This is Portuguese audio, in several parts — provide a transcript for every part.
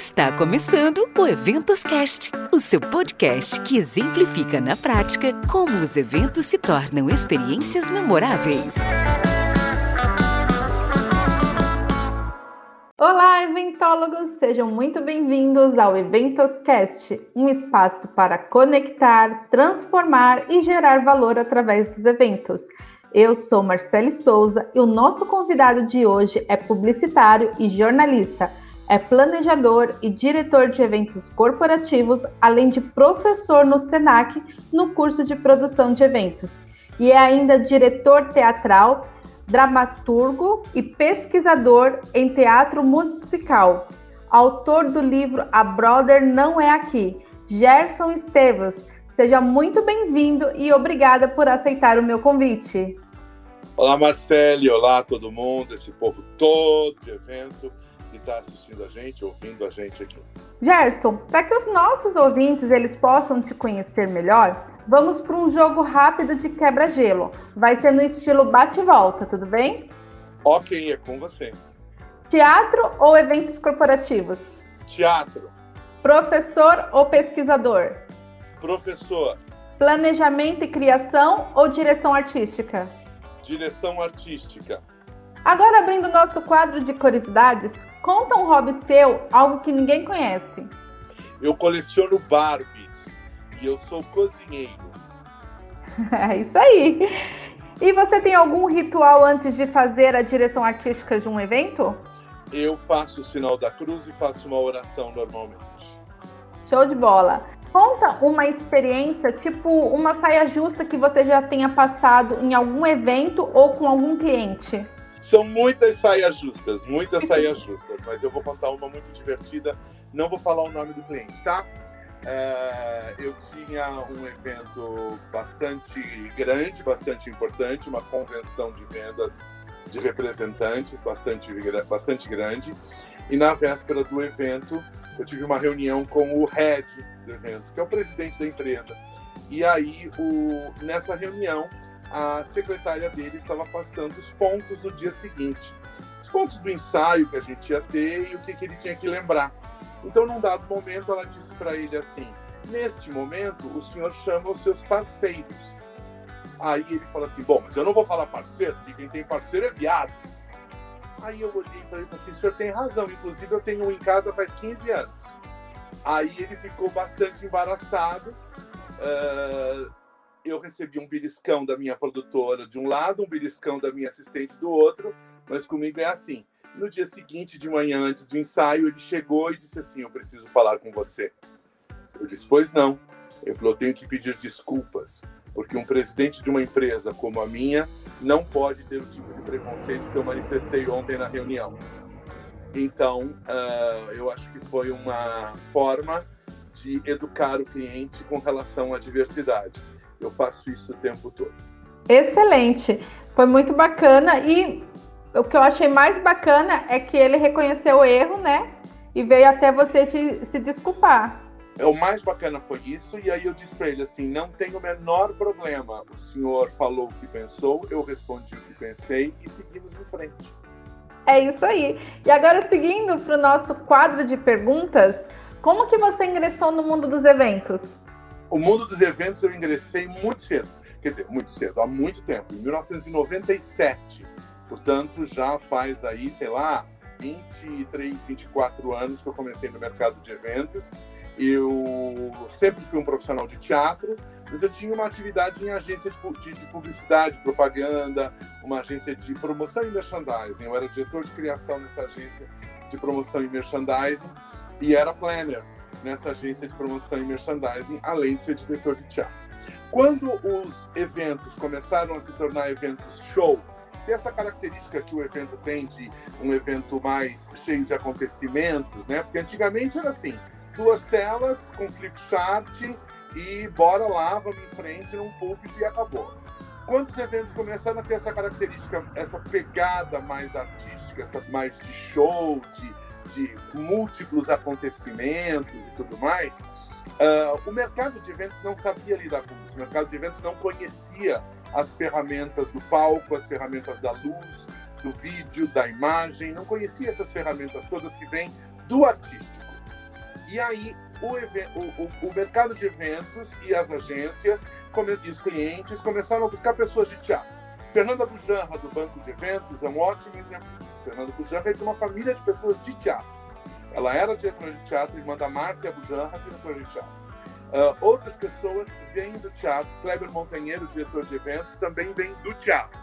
Está começando o Eventos Cast, o seu podcast que exemplifica na prática como os eventos se tornam experiências memoráveis. Olá, eventólogos! Sejam muito bem-vindos ao Eventos Cast, um espaço para conectar, transformar e gerar valor através dos eventos. Eu sou Marcele Souza e o nosso convidado de hoje é publicitário e jornalista é planejador e diretor de eventos corporativos, além de professor no SENAC no curso de produção de eventos. E é ainda diretor teatral, dramaturgo e pesquisador em teatro musical. Autor do livro A Brother Não É Aqui, Gerson Esteves. Seja muito bem-vindo e obrigada por aceitar o meu convite. Olá, Marcele. Olá, todo mundo, esse povo todo de evento está assistindo a gente, ouvindo a gente aqui. Gerson, para que os nossos ouvintes eles possam te conhecer melhor, vamos para um jogo rápido de quebra-gelo. Vai ser no estilo bate-volta, tudo bem? Ok, é com você. Teatro ou eventos corporativos? Teatro. Professor ou pesquisador? Professor. Planejamento e criação ou direção artística? Direção artística. Agora abrindo nosso quadro de curiosidades, Conta um hobby seu, algo que ninguém conhece. Eu coleciono Barbies e eu sou cozinheiro. é isso aí. E você tem algum ritual antes de fazer a direção artística de um evento? Eu faço o sinal da cruz e faço uma oração normalmente. Show de bola. Conta uma experiência, tipo uma saia justa que você já tenha passado em algum evento ou com algum cliente. São muitas saias justas, muitas saias justas, mas eu vou contar uma muito divertida. Não vou falar o nome do cliente, tá? É, eu tinha um evento bastante grande, bastante importante, uma convenção de vendas de representantes bastante, bastante grande. E na véspera do evento, eu tive uma reunião com o head do evento, que é o presidente da empresa. E aí, o, nessa reunião, a secretária dele estava passando os pontos do dia seguinte. Os pontos do ensaio que a gente ia ter e o que, que ele tinha que lembrar. Então, num dado momento, ela disse para ele assim: Neste momento, o senhor chama os seus parceiros. Aí ele fala assim: Bom, mas eu não vou falar parceiro, porque quem tem parceiro é viado. Aí eu olhei para ele e falei assim: O senhor tem razão, inclusive eu tenho um em casa faz 15 anos. Aí ele ficou bastante embaraçado. Uh, eu recebi um beliscão da minha produtora de um lado, um beliscão da minha assistente do outro, mas comigo é assim. No dia seguinte, de manhã, antes do ensaio, ele chegou e disse assim: Eu preciso falar com você. Eu disse: Pois não. Ele falou: tenho que pedir desculpas, porque um presidente de uma empresa como a minha não pode ter o tipo de preconceito que eu manifestei ontem na reunião. Então, uh, eu acho que foi uma forma de educar o cliente com relação à diversidade. Eu faço isso o tempo todo. Excelente, foi muito bacana e o que eu achei mais bacana é que ele reconheceu o erro, né? E veio até você te, se desculpar. É, o mais bacana foi isso, e aí eu disse para ele assim: não tem o menor problema. O senhor falou o que pensou, eu respondi o que pensei e seguimos em frente. É isso aí. E agora, seguindo para o nosso quadro de perguntas, como que você ingressou no mundo dos eventos? O mundo dos eventos eu ingressei muito cedo. Quer dizer, muito cedo, há muito tempo, em 1997. Portanto, já faz aí, sei lá, 23, 24 anos que eu comecei no mercado de eventos. Eu sempre fui um profissional de teatro, mas eu tinha uma atividade em agência de, de, publicidade, propaganda, uma agência de promoção e merchandising. Eu era diretor de criação nessa agência de promoção e merchandising e era planner nessa agência de promoção e merchandising, além de ser diretor de teatro. Quando os eventos começaram a se tornar eventos show, tem essa característica que o evento tem de um evento mais cheio de acontecimentos, né? Porque antigamente era assim, duas telas com flip chart e bora lá, vamos em frente num púlpito e acabou. Quando os eventos começaram a ter essa característica, essa pegada mais artística, essa mais de show, de de múltiplos acontecimentos e tudo mais, uh, o mercado de eventos não sabia lidar com isso. O mercado de eventos não conhecia as ferramentas do palco, as ferramentas da luz, do vídeo, da imagem, não conhecia essas ferramentas todas que vêm do artístico. E aí o, o, o, mercado de eventos e as agências e os clientes começaram a buscar pessoas de teatro. Fernanda Bujanra, do Banco de Eventos, é um ótimo exemplo disso. Fernanda Bujanra é de uma família de pessoas de teatro. Ela era diretora de teatro, irmã da Márcia Bujanra, diretora de teatro. Uh, outras pessoas vêm do teatro. Kleber Montanheiro, diretor de eventos, também vem do teatro.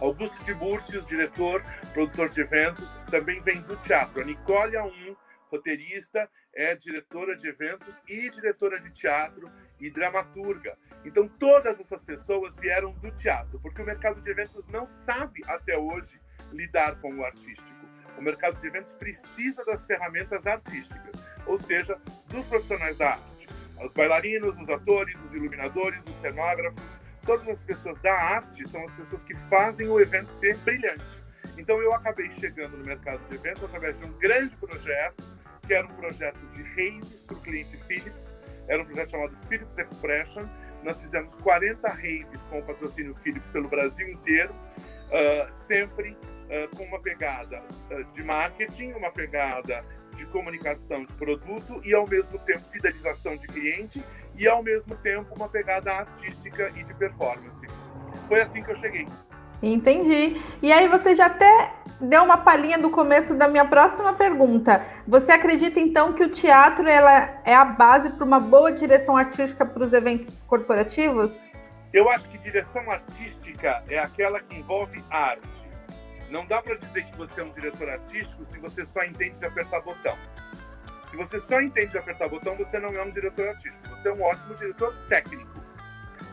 Augusto de diretor, produtor de eventos, também vem do teatro. A Nicole Aum, roteirista, é diretora de eventos e diretora de teatro e dramaturga. Então, todas essas pessoas vieram do teatro, porque o mercado de eventos não sabe até hoje lidar com o artístico. O mercado de eventos precisa das ferramentas artísticas, ou seja, dos profissionais da arte. Os bailarinos, os atores, os iluminadores, os cenógrafos, todas as pessoas da arte são as pessoas que fazem o evento ser brilhante. Então eu acabei chegando no mercado de eventos através de um grande projeto, que era um projeto de raves para o cliente Philips, era um projeto chamado Philips Expression. Nós fizemos 40 raves com o patrocínio Philips pelo Brasil inteiro, uh, sempre uh, com uma pegada uh, de marketing, uma pegada de comunicação de produto e ao mesmo tempo fidelização de cliente e ao mesmo tempo uma pegada artística e de performance. Foi assim que eu cheguei. Entendi. E aí você já até deu uma palhinha do começo da minha próxima pergunta. Você acredita então que o teatro ela é a base para uma boa direção artística para os eventos corporativos? Eu acho que direção artística é aquela que envolve arte. Não dá para dizer que você é um diretor artístico se você só entende de apertar botão. Se você só entende de apertar botão, você não é um diretor artístico. Você é um ótimo diretor técnico.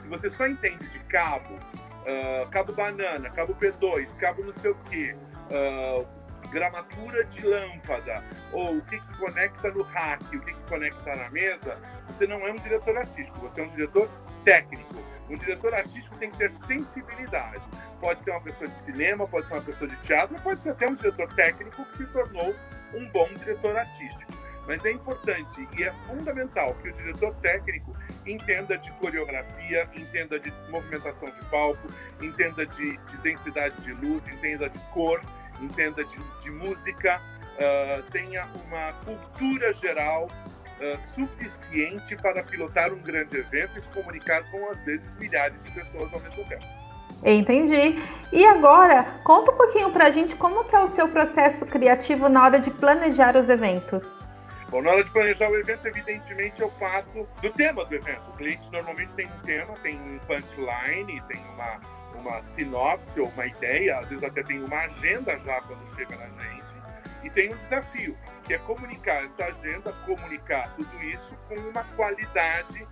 Se você só entende de cabo, uh, cabo banana, cabo P2, cabo não sei o quê, uh, gramatura de lâmpada, ou o que, que conecta no rack, o que, que conecta na mesa, você não é um diretor artístico, você é um diretor técnico. Um diretor artístico tem que ter sensibilidade. Pode ser uma pessoa de cinema, pode ser uma pessoa de teatro, pode ser até um diretor técnico que se tornou um bom diretor artístico. Mas é importante e é fundamental que o diretor técnico entenda de coreografia, entenda de movimentação de palco, entenda de, de densidade de luz, entenda de cor, entenda de, de música, uh, tenha uma cultura geral uh, suficiente para pilotar um grande evento e se comunicar com, às vezes, milhares de pessoas ao mesmo tempo. Entendi. E agora, conta um pouquinho para a gente como que é o seu processo criativo na hora de planejar os eventos. Bom, na hora de planejar o evento, evidentemente, eu parto do tema do evento. O cliente normalmente tem um tema, tem um punchline, tem uma, uma sinopse ou uma ideia, às vezes até tem uma agenda já quando chega na gente. E tem um desafio, que é comunicar essa agenda, comunicar tudo isso com uma qualidade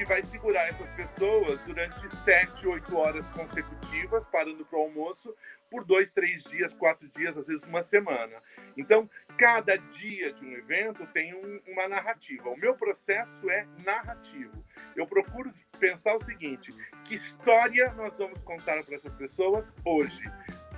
que vai segurar essas pessoas durante sete, oito horas consecutivas, parando para o almoço, por dois, três dias, quatro dias, às vezes uma semana. Então, cada dia de um evento tem um, uma narrativa. O meu processo é narrativo. Eu procuro pensar o seguinte: que história nós vamos contar para essas pessoas hoje?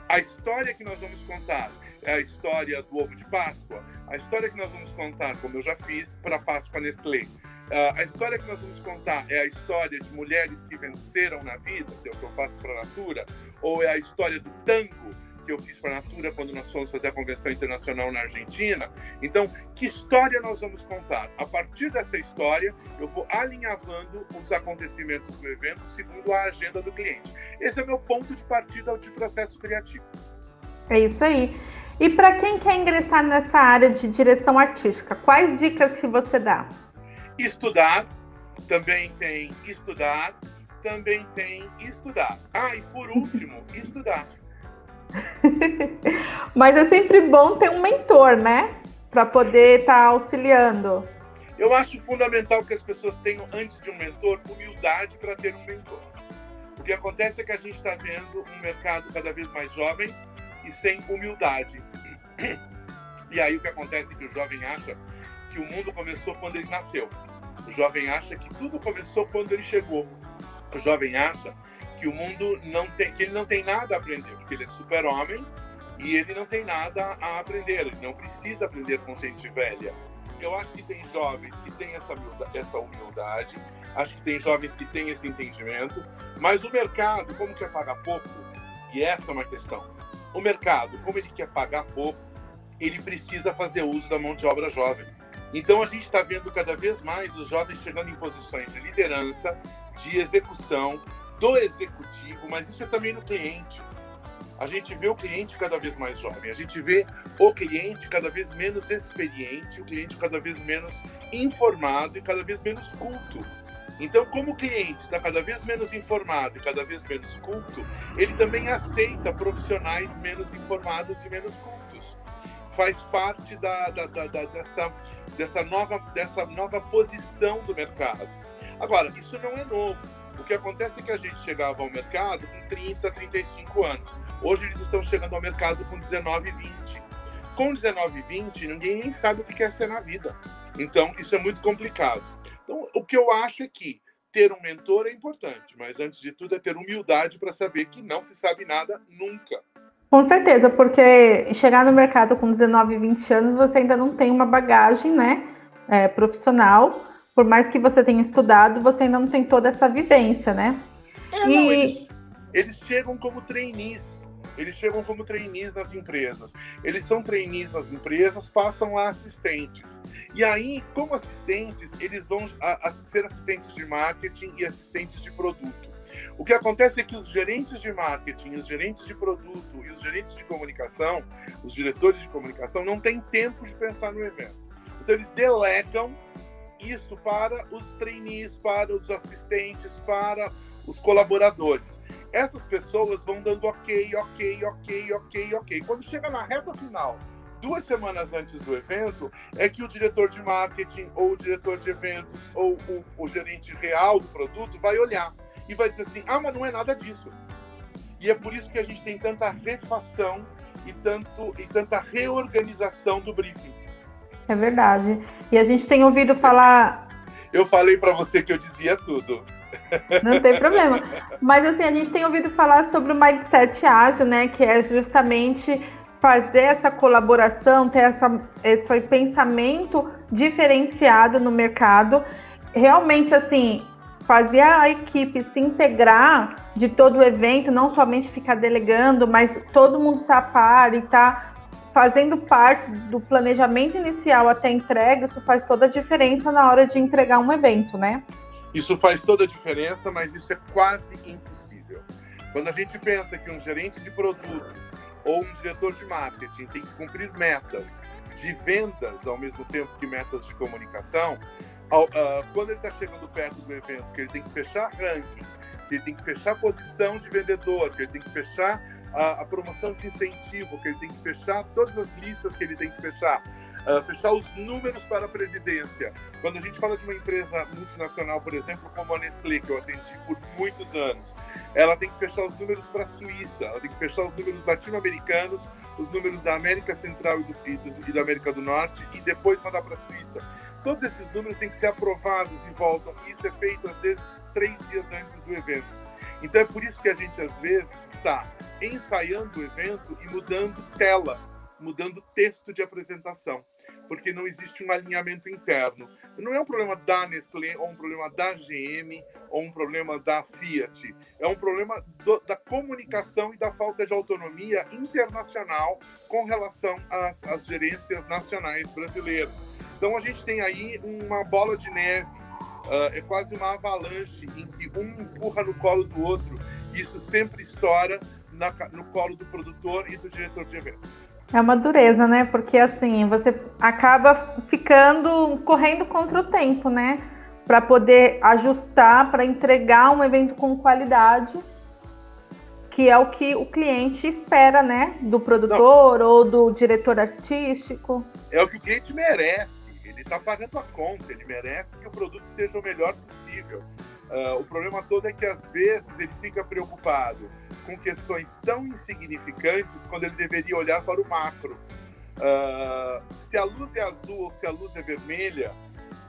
A história que nós vamos contar a história do ovo de Páscoa, a história que nós vamos contar, como eu já fiz, para Páscoa Nestlé. Uh, a história que nós vamos contar é a história de mulheres que venceram na vida, que é o que eu faço para a Natura, ou é a história do tango que eu fiz para a Natura quando nós fomos fazer a convenção internacional na Argentina. Então, que história nós vamos contar? A partir dessa história, eu vou alinhavando os acontecimentos do evento segundo a agenda do cliente. Esse é o meu ponto de partida de processo criativo. É isso aí. E para quem quer ingressar nessa área de direção artística, quais dicas que você dá? Estudar, também tem estudar, também tem estudar. Ah, e por último, estudar. Mas é sempre bom ter um mentor, né? Para poder estar tá auxiliando. Eu acho fundamental que as pessoas tenham, antes de um mentor, humildade para ter um mentor. O que acontece é que a gente está vendo um mercado cada vez mais jovem e sem humildade. E aí o que acontece é que o jovem acha que o mundo começou quando ele nasceu. O jovem acha que tudo começou quando ele chegou. O jovem acha que o mundo não tem, que ele não tem nada a aprender, porque ele é super-homem e ele não tem nada a aprender, ele não precisa aprender com gente velha. Eu acho que tem jovens que têm essa essa humildade, acho que tem jovens que têm esse entendimento, mas o mercado, como quer pagar pouco, e essa é uma questão, o mercado, como ele quer pagar pouco, ele precisa fazer uso da mão de obra jovem. Então a gente está vendo cada vez mais os jovens chegando em posições de liderança, de execução, do executivo, mas isso é também no cliente. A gente vê o cliente cada vez mais jovem, a gente vê o cliente cada vez menos experiente, o cliente cada vez menos informado e cada vez menos culto. Então, como o cliente está cada vez menos informado e cada vez menos culto, ele também aceita profissionais menos informados e menos cultos. Faz parte da, da, da, dessa, dessa, nova, dessa nova posição do mercado. Agora, isso não é novo. O que acontece é que a gente chegava ao mercado com 30, 35 anos. Hoje eles estão chegando ao mercado com 19, 20. Com 19, 20, ninguém nem sabe o que quer ser na vida. Então, isso é muito complicado. Então, o que eu acho é que ter um mentor é importante, mas antes de tudo é ter humildade para saber que não se sabe nada nunca. Com certeza, porque chegar no mercado com 19, 20 anos, você ainda não tem uma bagagem né, é, profissional. Por mais que você tenha estudado, você ainda não tem toda essa vivência, né? É, e... não, eles, eles chegam como trainees eles chegam como trainees nas empresas. Eles são trainees nas empresas, passam a assistentes. E aí, como assistentes, eles vão a, a ser assistentes de marketing e assistentes de produto. O que acontece é que os gerentes de marketing, os gerentes de produto e os gerentes de comunicação, os diretores de comunicação, não têm tempo de pensar no evento. Então, eles delegam isso para os trainees, para os assistentes, para os colaboradores essas pessoas vão dando ok, ok, ok, ok, ok. Quando chega na reta final, duas semanas antes do evento, é que o diretor de marketing, ou o diretor de eventos, ou o, o gerente real do produto vai olhar e vai dizer assim: ah, mas não é nada disso. E é por isso que a gente tem tanta refação e, tanto, e tanta reorganização do briefing. É verdade. E a gente tem ouvido falar. Eu falei para você que eu dizia tudo. Não tem problema. Mas assim, a gente tem ouvido falar sobre o mindset ágil, né? Que é justamente fazer essa colaboração, ter essa, esse pensamento diferenciado no mercado. Realmente, assim, fazer a equipe se integrar de todo o evento, não somente ficar delegando, mas todo mundo tá par e tá fazendo parte do planejamento inicial até entrega, isso faz toda a diferença na hora de entregar um evento, né? Isso faz toda a diferença, mas isso é quase impossível. Quando a gente pensa que um gerente de produto ou um diretor de marketing tem que cumprir metas de vendas ao mesmo tempo que metas de comunicação, quando ele está chegando perto do evento, que ele tem que fechar ranking, que ele tem que fechar posição de vendedor, que ele tem que fechar a, a promoção de incentivo, que ele tem que fechar todas as listas que ele tem que fechar, uh, fechar os números para a presidência. Quando a gente fala de uma empresa multinacional, por exemplo, como a Nestlé, que eu atendi por muitos anos, ela tem que fechar os números para a Suíça, ela tem que fechar os números latino-americanos, os números da América Central e, do, e, do, e da América do Norte, e depois mandar para a Suíça. Todos esses números têm que ser aprovados e voltam, isso é feito, às vezes, três dias antes do evento. Então é por isso que a gente, às vezes, está ensaiando o evento e mudando tela, mudando texto de apresentação porque não existe um alinhamento interno. Não é um problema da Nestlé, ou um problema da GM, ou um problema da Fiat. É um problema do, da comunicação e da falta de autonomia internacional com relação às, às gerências nacionais brasileiras. Então a gente tem aí uma bola de neve, uh, é quase uma avalanche em que um empurra no colo do outro. Isso sempre estoura na, no colo do produtor e do diretor de eventos. É uma dureza, né? Porque assim, você acaba ficando correndo contra o tempo, né? Para poder ajustar, para entregar um evento com qualidade, que é o que o cliente espera, né? Do produtor Não. ou do diretor artístico. É o que o cliente merece. Ele está pagando a conta, ele merece que o produto seja o melhor possível. Uh, o problema todo é que às vezes ele fica preocupado com questões tão insignificantes quando ele deveria olhar para o macro. Uh, se a luz é azul ou se a luz é vermelha,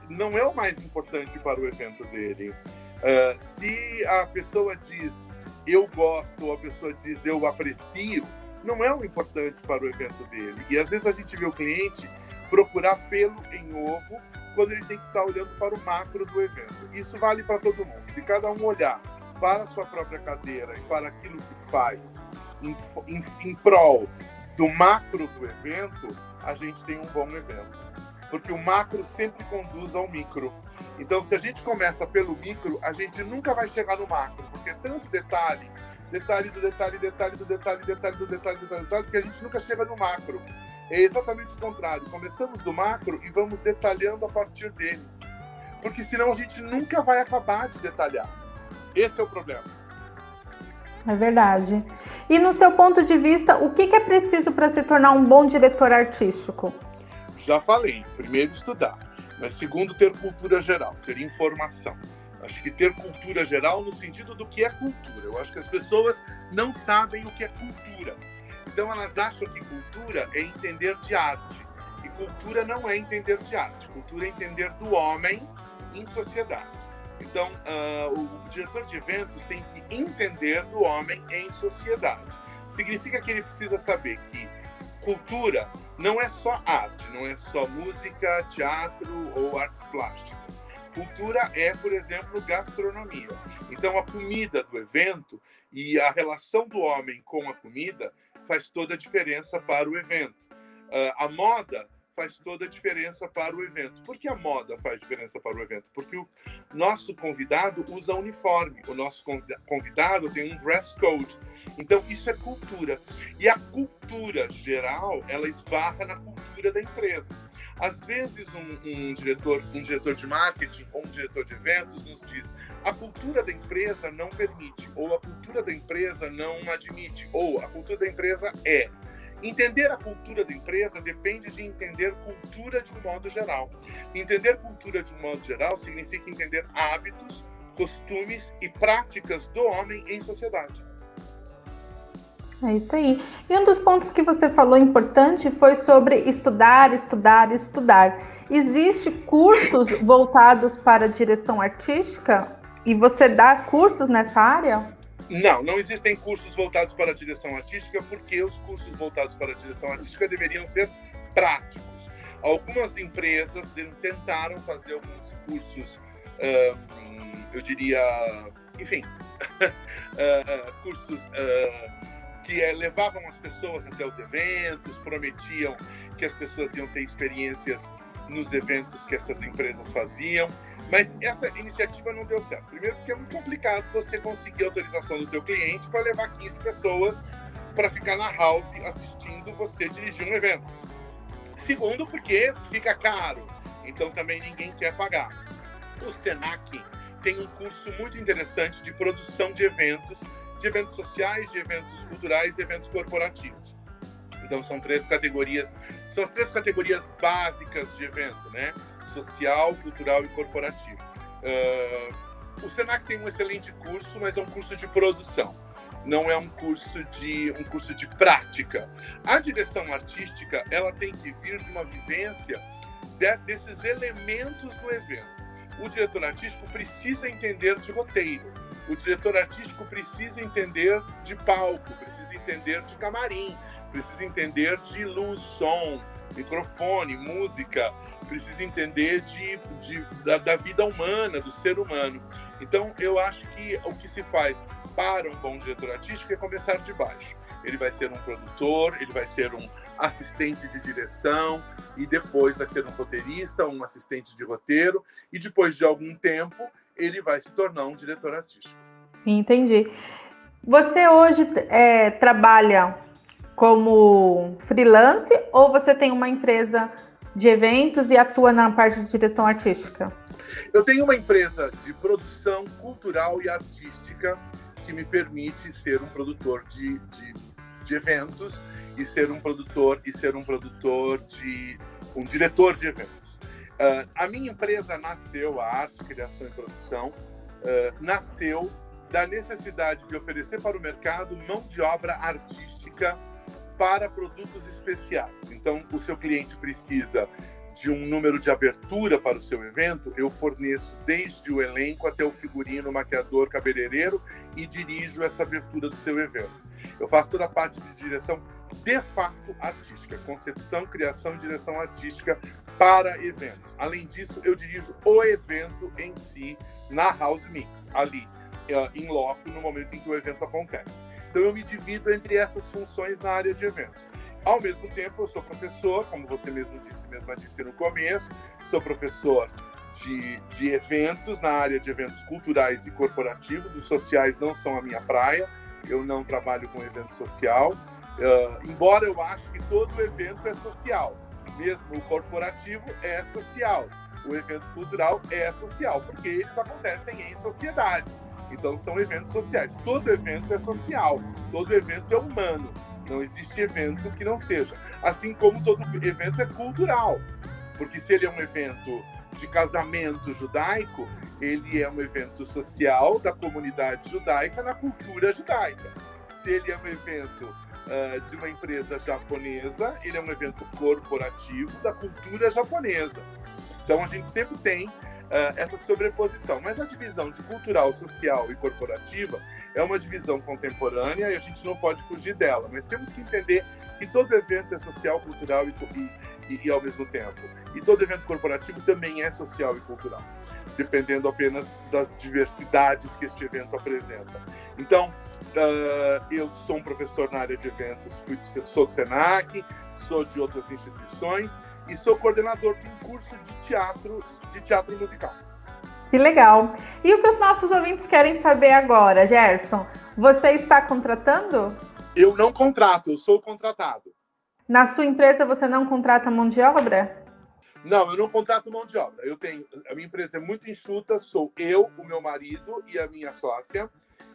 não é o mais importante para o evento dele. Uh, se a pessoa diz eu gosto ou a pessoa diz eu aprecio, não é o importante para o evento dele. E às vezes a gente vê o cliente procurar pelo em ovo quando ele tem que estar olhando para o macro do evento. Isso vale para todo mundo. Se cada um olhar para a sua própria cadeira e para aquilo que faz em, em, em prol do macro do evento, a gente tem um bom evento. porque o macro sempre conduz ao micro. Então, se a gente começa pelo micro, a gente nunca vai chegar no macro, porque é tanto detalhe, detalhe do detalhe, detalhe do detalhe, detalhe do detalhe, detalhe, detalhe, que a gente nunca chega no macro. É exatamente o contrário. Começamos do macro e vamos detalhando a partir dele. Porque senão a gente nunca vai acabar de detalhar. Esse é o problema. É verdade. E no seu ponto de vista, o que é preciso para se tornar um bom diretor artístico? Já falei. Primeiro, estudar. Mas segundo, ter cultura geral, ter informação. Acho que ter cultura geral no sentido do que é cultura. Eu acho que as pessoas não sabem o que é cultura. Então elas acham que cultura é entender de arte. E cultura não é entender de arte. Cultura é entender do homem em sociedade. Então, uh, o diretor de eventos tem que entender do homem em sociedade. Significa que ele precisa saber que cultura não é só arte, não é só música, teatro ou artes plásticas. Cultura é, por exemplo, gastronomia. Então, a comida do evento e a relação do homem com a comida faz toda a diferença para o evento. Uh, a moda faz toda a diferença para o evento. Por que a moda faz diferença para o evento? Porque o nosso convidado usa uniforme, o nosso convidado tem um dress code. Então, isso é cultura. E a cultura geral, ela esbarra na cultura da empresa. Às vezes, um, um, diretor, um diretor de marketing ou um diretor de eventos nos diz a cultura da empresa não permite, ou a cultura da empresa não admite, ou a cultura da empresa é. Entender a cultura da empresa depende de entender cultura de um modo geral. Entender cultura de um modo geral significa entender hábitos, costumes e práticas do homem em sociedade. É isso aí. E um dos pontos que você falou importante foi sobre estudar, estudar, estudar. Existe cursos voltados para a direção artística? E você dá cursos nessa área? Não, não existem cursos voltados para a direção artística, porque os cursos voltados para a direção artística deveriam ser práticos. Algumas empresas tentaram fazer alguns cursos, eu diria, enfim, cursos que é, levavam as pessoas até os eventos, prometiam que as pessoas iam ter experiências nos eventos que essas empresas faziam. Mas essa iniciativa não deu certo. Primeiro porque é muito complicado você conseguir autorização do teu cliente para levar 15 pessoas para ficar na house assistindo você dirigir um evento. Segundo porque fica caro, então também ninguém quer pagar. O Senac tem um curso muito interessante de produção de eventos, de eventos sociais, de eventos culturais e eventos corporativos. Então são três categorias, são as três categorias básicas de evento, né? social, cultural e corporativo. Uh, o Senac tem um excelente curso, mas é um curso de produção. Não é um curso de um curso de prática. A direção artística ela tem que vir de uma vivência de, desses elementos do evento. O diretor artístico precisa entender de roteiro. O diretor artístico precisa entender de palco, precisa entender de camarim, precisa entender de luz, som, microfone, música, precisa entender de, de da, da, vida humana, do ser humano. Então, eu acho que o que se faz para um bom diretor artístico é começar de baixo. Ele vai ser um produtor, ele vai ser um assistente de direção e depois vai ser um roteirista, um assistente de roteiro e depois de algum tempo ele vai se tornar um diretor artístico. Entendi. Você hoje é, trabalha como freelance ou você tem uma empresa de eventos e atua na parte de direção artística? Eu tenho uma empresa de produção cultural e artística que me permite ser um produtor de, de, de eventos e ser um produtor e ser um produtor de um diretor de eventos. Uh, a minha empresa nasceu, a Arte, Criação e Produção, uh, nasceu da necessidade de oferecer para o mercado mão de obra artística para produtos especiais. Então, o seu cliente precisa de um número de abertura para o seu evento, eu forneço desde o elenco até o figurino, maquiador, cabeleireiro e dirijo essa abertura do seu evento. Eu faço toda a parte de direção de fato artística, concepção, criação e direção artística para eventos. Além disso, eu dirijo o evento em si na House Mix, ali, em loco, no momento em que o evento acontece. Então eu me divido entre essas funções na área de eventos. Ao mesmo tempo, eu sou professor, como você mesmo disse, mesma disse no começo, sou professor de, de eventos na área de eventos culturais e corporativos. Os sociais não são a minha praia, eu não trabalho com evento social, uh, embora eu ache que todo evento é social, mesmo o corporativo é social, o evento cultural é social, porque eles acontecem em sociedade. Então são eventos sociais. Todo evento é social, todo evento é humano. Não existe evento que não seja. Assim como todo evento é cultural. Porque se ele é um evento de casamento judaico, ele é um evento social da comunidade judaica na cultura judaica. Se ele é um evento uh, de uma empresa japonesa, ele é um evento corporativo da cultura japonesa. Então a gente sempre tem essa sobreposição. Mas a divisão de cultural, social e corporativa é uma divisão contemporânea e a gente não pode fugir dela. Mas temos que entender que todo evento é social, cultural e, e, e, ao mesmo tempo. E todo evento corporativo também é social e cultural, dependendo apenas das diversidades que este evento apresenta. Então, uh, eu sou um professor na área de eventos, fui, sou do SENAC, sou de outras instituições e sou coordenador de um curso de teatro, de teatro musical. Que legal. E o que os nossos ouvintes querem saber agora, Gerson? Você está contratando? Eu não contrato, eu sou contratado. Na sua empresa você não contrata mão de obra? Não, eu não contrato mão de obra. Eu tenho, a minha empresa é muito enxuta, sou eu, o meu marido e a minha sócia.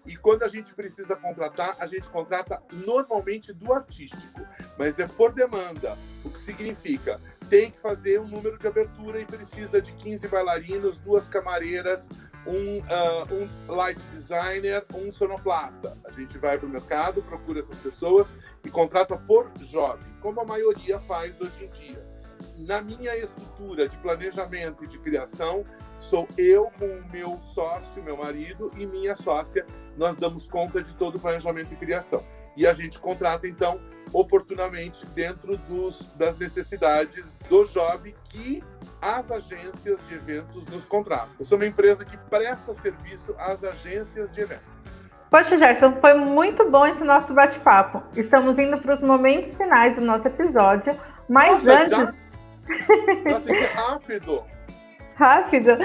E quando a gente precisa contratar, a gente contrata normalmente do artístico, mas é por demanda, o que significa tem que fazer um número de abertura e precisa de 15 bailarinos, duas camareiras, um, uh, um light designer, um sonoplasta. A gente vai para o mercado, procura essas pessoas e contrata por job, como a maioria faz hoje em dia. Na minha estrutura de planejamento e de criação, sou eu com o meu sócio, meu marido e minha sócia. Nós damos conta de todo o planejamento e criação. E a gente contrata, então, oportunamente dentro dos, das necessidades do job que as agências de eventos nos contratam. Eu sou uma empresa que presta serviço às agências de eventos. Poxa, Gerson, foi muito bom esse nosso bate-papo. Estamos indo para os momentos finais do nosso episódio, mas Nossa, antes. Já... Nossa, que rápido! rápido!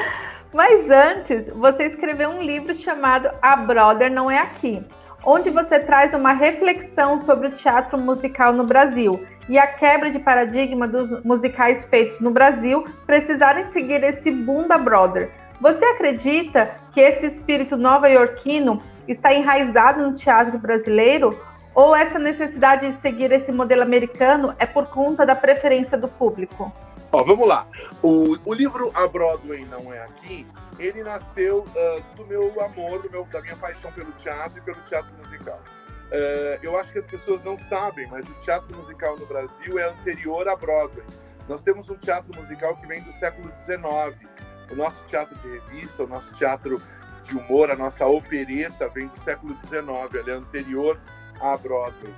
Mas antes, você escreveu um livro chamado A Brother Não É Aqui onde você traz uma reflexão sobre o teatro musical no Brasil e a quebra de paradigma dos musicais feitos no Brasil precisarem seguir esse boom da Brother. Você acredita que esse espírito nova-iorquino está enraizado no teatro brasileiro? Ou essa necessidade de seguir esse modelo americano é por conta da preferência do público? Ó, vamos lá. O, o livro A Broadway Não É Aqui ele nasceu uh, do meu amor, do meu, da minha paixão pelo teatro e pelo teatro musical. Uh, eu acho que as pessoas não sabem, mas o teatro musical no Brasil é anterior à Broadway. Nós temos um teatro musical que vem do século XIX. O nosso teatro de revista, o nosso teatro de humor, a nossa opereta vem do século XIX, ele é anterior à Broadway.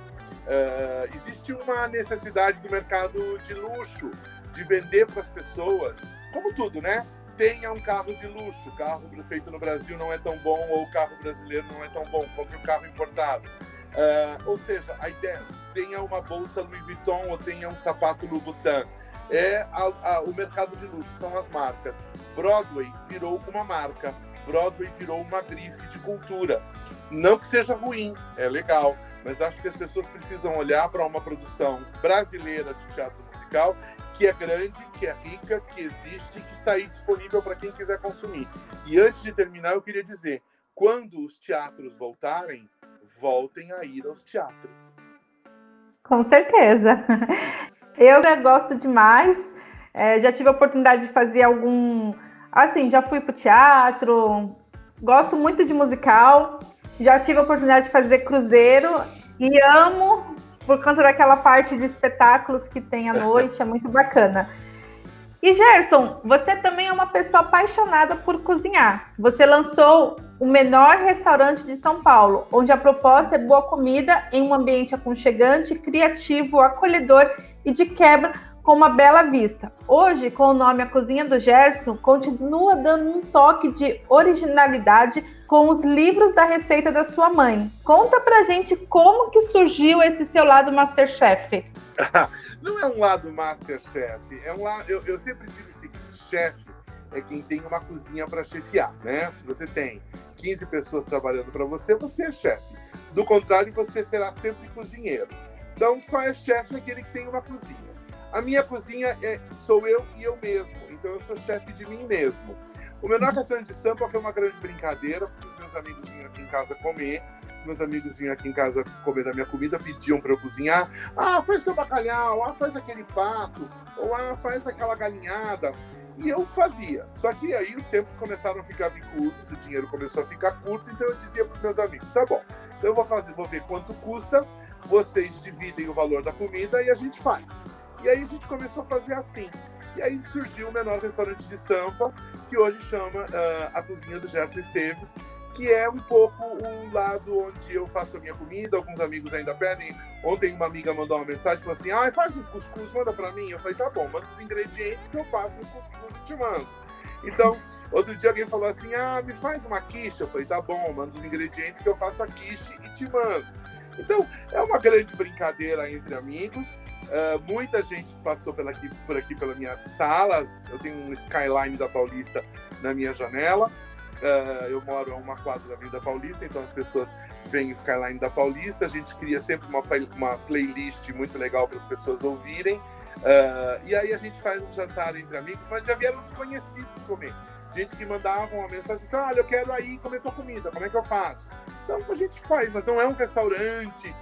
Uh, existe uma necessidade do mercado de luxo, de vender para as pessoas, como tudo, né? tenha um carro de luxo. Carro feito no Brasil não é tão bom, ou o carro brasileiro não é tão bom. Compre um carro importado. Uh, ou seja, a ideia tenha uma bolsa Louis Vuitton ou tenha um sapato Louboutin. É a, a, o mercado de luxo, são as marcas. Broadway virou uma marca. Broadway virou uma grife de cultura. Não que seja ruim, é legal, mas acho que as pessoas precisam olhar para uma produção brasileira de teatro musical que é grande, que é rica, que existe, que está aí disponível para quem quiser consumir. E antes de terminar, eu queria dizer: quando os teatros voltarem, voltem a ir aos teatros. Com certeza. Eu já gosto demais. É, já tive a oportunidade de fazer algum. Assim, já fui para o teatro. Gosto muito de musical. Já tive a oportunidade de fazer cruzeiro e amo por conta daquela parte de espetáculos que tem à noite, é muito bacana. E Gerson, você também é uma pessoa apaixonada por cozinhar. Você lançou o menor restaurante de São Paulo, onde a proposta é boa comida em um ambiente aconchegante, criativo, acolhedor e de quebra com uma bela vista. Hoje, com o nome A Cozinha do Gerson, continua dando um toque de originalidade com os livros da receita da sua mãe. Conta pra gente como que surgiu esse seu lado Masterchef. não é um lado Masterchef, é um lado. Eu, eu sempre digo o seguinte: chefe é quem tem uma cozinha para chefiar, né? Se você tem 15 pessoas trabalhando para você, você é chefe. Do contrário, você será sempre cozinheiro. Então, só é chefe aquele que tem uma cozinha. A minha cozinha é, sou eu e eu mesmo. Então, eu sou chefe de mim mesmo. O menor caçando de sampa foi uma grande brincadeira, porque os meus amigos vinham aqui em casa comer. Os meus amigos vinham aqui em casa comer da minha comida, pediam para eu cozinhar. Ah, faz seu bacalhau, ah, faz aquele pato, ou ah, faz aquela galinhada. E eu fazia. Só que aí os tempos começaram a ficar bicudos, o dinheiro começou a ficar curto, então eu dizia para os meus amigos: tá bom, então eu vou fazer, vou ver quanto custa, vocês dividem o valor da comida e a gente faz. E aí a gente começou a fazer assim. E aí surgiu o menor restaurante de Sampa, que hoje chama uh, a Cozinha do Gerson Esteves, que é um pouco o lado onde eu faço a minha comida. Alguns amigos ainda pedem. Ontem uma amiga mandou uma mensagem falou assim: ah, faz um cuscuz, manda para mim. Eu falei: tá bom, manda os ingredientes que eu faço o cuscuz e te mando. Então, outro dia alguém falou assim: ah, me faz uma quiche. Eu falei: tá bom, manda os ingredientes que eu faço a quiche e te mando. Então, é uma grande brincadeira entre amigos. Uh, muita gente passou por aqui, por aqui pela minha sala. Eu tenho um skyline da Paulista na minha janela. Uh, eu moro a uma quadra da Avenida Paulista, então as pessoas veem o skyline da Paulista. A gente cria sempre uma, uma playlist muito legal para as pessoas ouvirem. Uh, e aí a gente faz um jantar entre amigos, mas já vieram desconhecidos comer. Gente que mandava uma mensagem assim: olha, eu quero aí comer tua comida, como é que eu faço? Então a gente faz, mas não é um restaurante,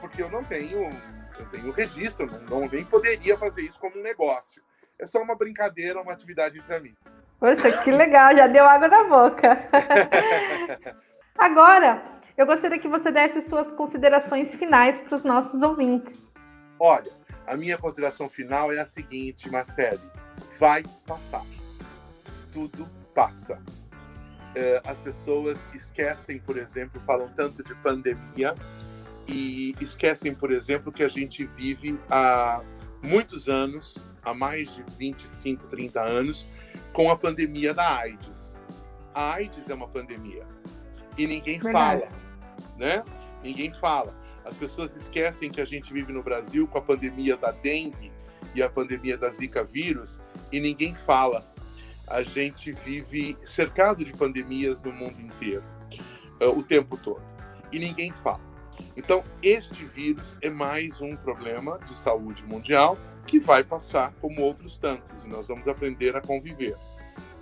porque eu não tenho, eu tenho registro, não, não nem poderia fazer isso como um negócio. É só uma brincadeira, uma atividade entre amigos. Poxa, que legal, já deu água na boca. Agora, eu gostaria que você desse suas considerações finais para os nossos ouvintes. Olha, a minha consideração final é a seguinte, Marcele: vai passar. Tudo passa. É, as pessoas esquecem, por exemplo, falam tanto de pandemia e esquecem, por exemplo, que a gente vive há muitos anos, há mais de 25, 30 anos, com a pandemia da AIDS. A AIDS é uma pandemia e ninguém Verdade. fala, né? Ninguém fala. As pessoas esquecem que a gente vive no Brasil com a pandemia da dengue e a pandemia da Zika vírus e ninguém fala. A gente vive cercado de pandemias no mundo inteiro, uh, o tempo todo, e ninguém fala. Então, este vírus é mais um problema de saúde mundial que vai passar como outros tantos, e nós vamos aprender a conviver.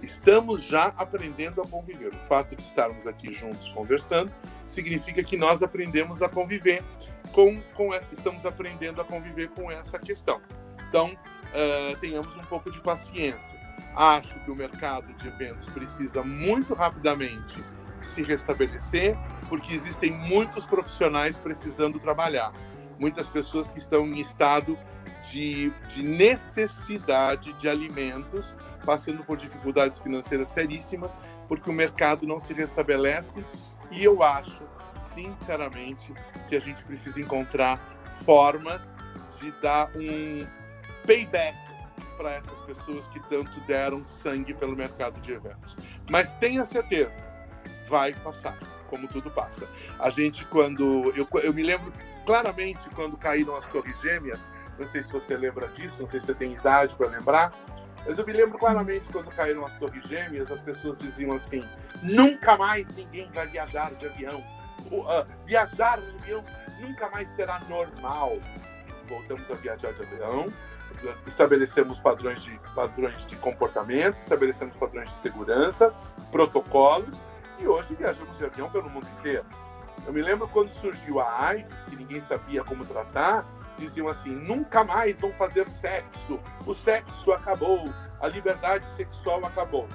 Estamos já aprendendo a conviver. O fato de estarmos aqui juntos conversando significa que nós aprendemos a conviver com, com estamos aprendendo a conviver com essa questão. Então, uh, tenhamos um pouco de paciência. Acho que o mercado de eventos precisa muito rapidamente se restabelecer, porque existem muitos profissionais precisando trabalhar, muitas pessoas que estão em estado de, de necessidade de alimentos, passando por dificuldades financeiras seríssimas, porque o mercado não se restabelece. E eu acho, sinceramente, que a gente precisa encontrar formas de dar um payback para essas pessoas que tanto deram sangue pelo mercado de eventos. Mas tenha certeza, vai passar, como tudo passa. A gente, quando. Eu, eu me lembro claramente quando caíram as Torres Gêmeas, não sei se você lembra disso, não sei se você tem idade para lembrar, mas eu me lembro claramente quando caíram as Torres Gêmeas, as pessoas diziam assim: nunca mais ninguém vai viajar de avião. Uh, viajar de avião nunca mais será normal. Voltamos a viajar de avião, estabelecemos padrões de, padrões de comportamento, estabelecemos padrões de segurança, protocolos, e hoje viajamos de avião pelo mundo inteiro. Eu me lembro quando surgiu a AIDS, que ninguém sabia como tratar, diziam assim: nunca mais vão fazer sexo, o sexo acabou, a liberdade sexual acabou.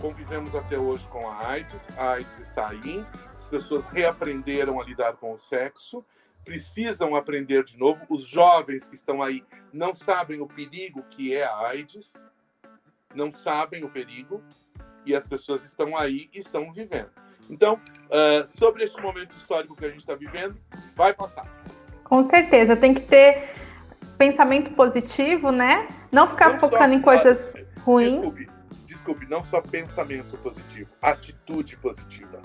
Convivemos até hoje com a AIDS, a AIDS está aí, as pessoas reaprenderam a lidar com o sexo, precisam aprender de novo. Os jovens que estão aí não sabem o perigo que é a AIDS, não sabem o perigo, e as pessoas estão aí e estão vivendo. Então, uh, sobre este momento histórico que a gente está vivendo, vai passar. Com certeza, tem que ter pensamento positivo, né? Não ficar não focando só, em coisas ruins. Desculpe, desculpe, não só pensamento positivo, atitude positiva.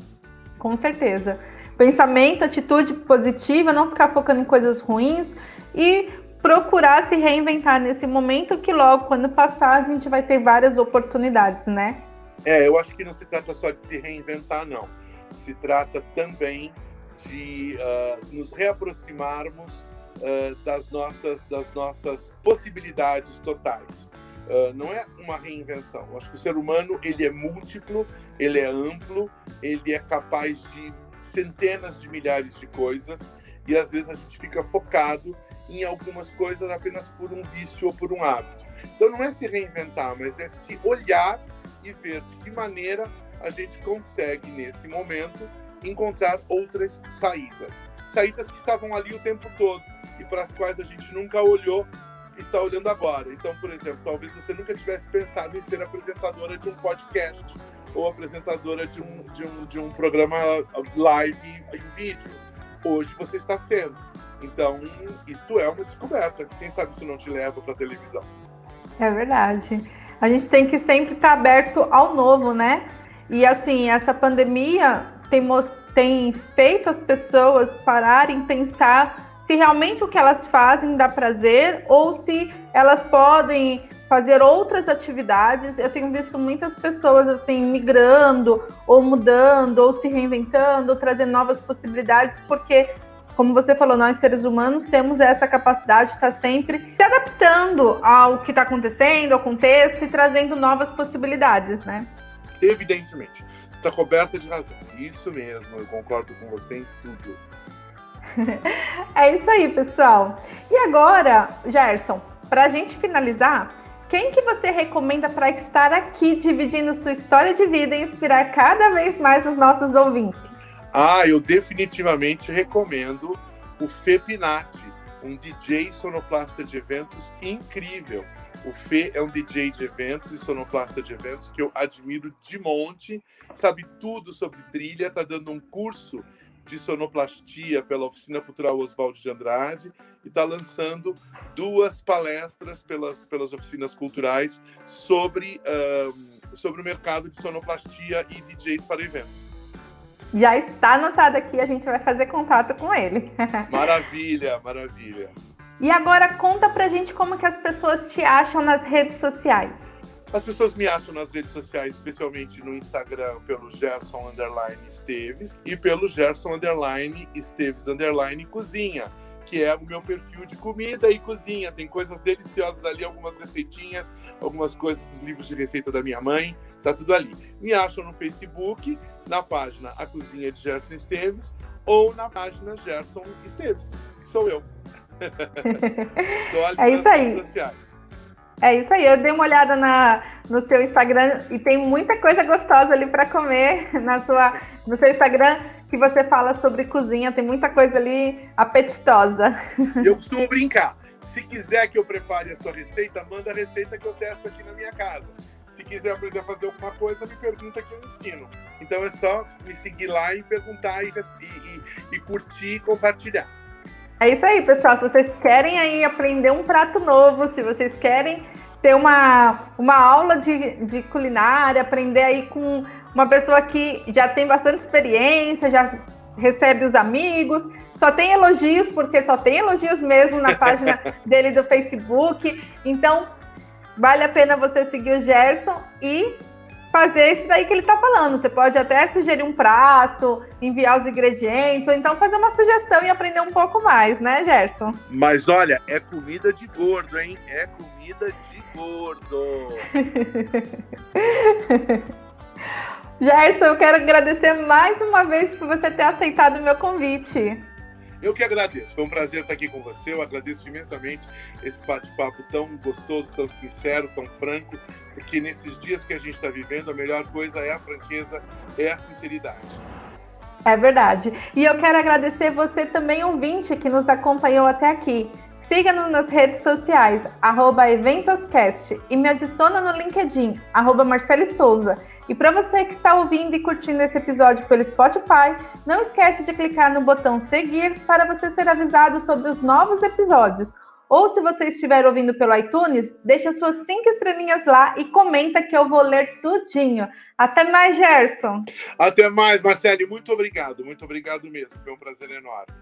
Com certeza. Pensamento, atitude positiva, não ficar focando em coisas ruins e procurar se reinventar nesse momento, que logo, quando passar, a gente vai ter várias oportunidades, né? É, eu acho que não se trata só de se reinventar, não. Se trata também de uh, nos reaproximarmos uh, das, nossas, das nossas possibilidades totais. Uh, não é uma reinvenção. Eu acho que o ser humano ele é múltiplo, ele é amplo, ele é capaz de centenas de milhares de coisas e às vezes a gente fica focado em algumas coisas apenas por um vício ou por um hábito. Então não é se reinventar, mas é se olhar e ver de que maneira a gente consegue nesse momento encontrar outras saídas. Saídas que estavam ali o tempo todo e para as quais a gente nunca olhou está olhando agora. Então, por exemplo, talvez você nunca tivesse pensado em ser apresentadora de um podcast ou apresentadora de um, de um, de um programa live em vídeo. Hoje você está sendo. Então, isto é uma descoberta. Quem sabe isso não te leva para a televisão. É verdade. A gente tem que sempre estar aberto ao novo, né? E assim, essa pandemia tem, tem feito as pessoas pararem, pensar se realmente o que elas fazem dá prazer ou se elas podem fazer outras atividades. Eu tenho visto muitas pessoas assim migrando ou mudando ou se reinventando, ou trazendo novas possibilidades, porque como você falou, nós seres humanos temos essa capacidade de estar sempre se adaptando ao que está acontecendo, ao contexto e trazendo novas possibilidades, né? Evidentemente, está coberta de razão. Isso mesmo, eu concordo com você em tudo. é isso aí, pessoal. E agora, Gerson, para a gente finalizar, quem que você recomenda para estar aqui dividindo sua história de vida e inspirar cada vez mais os nossos ouvintes? Ah, eu definitivamente recomendo o Fê Pinati, um DJ sonoplasta de eventos incrível. O Fê é um DJ de eventos e sonoplasta de eventos que eu admiro de monte, sabe tudo sobre trilha, tá dando um curso de sonoplastia pela Oficina Cultural Oswaldo de Andrade e está lançando duas palestras pelas, pelas oficinas culturais sobre, um, sobre o mercado de sonoplastia e DJs para eventos. Já está anotado aqui, a gente vai fazer contato com ele. Maravilha, maravilha. E agora conta pra gente como que as pessoas te acham nas redes sociais. As pessoas me acham nas redes sociais, especialmente no Instagram, pelo Gerson Underline Esteves e pelo Gerson Underline Esteves Underline Cozinha, que é o meu perfil de comida e cozinha. Tem coisas deliciosas ali, algumas receitinhas, algumas coisas dos livros de receita da minha mãe, tá tudo ali. Me acham no Facebook, na página A Cozinha de Gerson Esteves ou na página Gerson Esteves, que sou eu. é isso aí. Sociais. É isso aí. Eu dei uma olhada na, no seu Instagram e tem muita coisa gostosa ali para comer na sua, no seu Instagram que você fala sobre cozinha. Tem muita coisa ali apetitosa. Eu costumo brincar. Se quiser que eu prepare a sua receita, manda a receita que eu testo aqui na minha casa. Se quiser aprender a fazer alguma coisa, me pergunta que eu ensino. Então é só me seguir lá e perguntar e, e, e curtir e compartilhar. É isso aí, pessoal. Se vocês querem aí aprender um prato novo, se vocês querem ter uma, uma aula de, de culinária, aprender aí com uma pessoa que já tem bastante experiência, já recebe os amigos, só tem elogios, porque só tem elogios mesmo na página dele do Facebook. Então, vale a pena você seguir o Gerson e fazer isso daí que ele está falando. Você pode até sugerir um prato, enviar os ingredientes, ou então fazer uma sugestão e aprender um pouco mais, né, Gerson? Mas olha, é comida de gordo, hein? É comida de gordo. Gerson, eu quero agradecer mais uma vez por você ter aceitado o meu convite. Eu que agradeço. Foi um prazer estar aqui com você. Eu agradeço imensamente esse bate-papo tão gostoso, tão sincero, tão franco, porque nesses dias que a gente está vivendo, a melhor coisa é a franqueza, é a sinceridade. É verdade. E eu quero agradecer você também, ouvinte, que nos acompanhou até aqui. Siga-nos nas redes sociais, arroba EventosCast, e me adiciona no LinkedIn, arroba Marcele Souza. E para você que está ouvindo e curtindo esse episódio pelo Spotify, não esquece de clicar no botão seguir para você ser avisado sobre os novos episódios. Ou se você estiver ouvindo pelo iTunes, deixa suas cinco estrelinhas lá e comenta que eu vou ler tudinho. Até mais, Gerson. Até mais, Marcele. Muito obrigado. Muito obrigado mesmo. Foi um prazer enorme.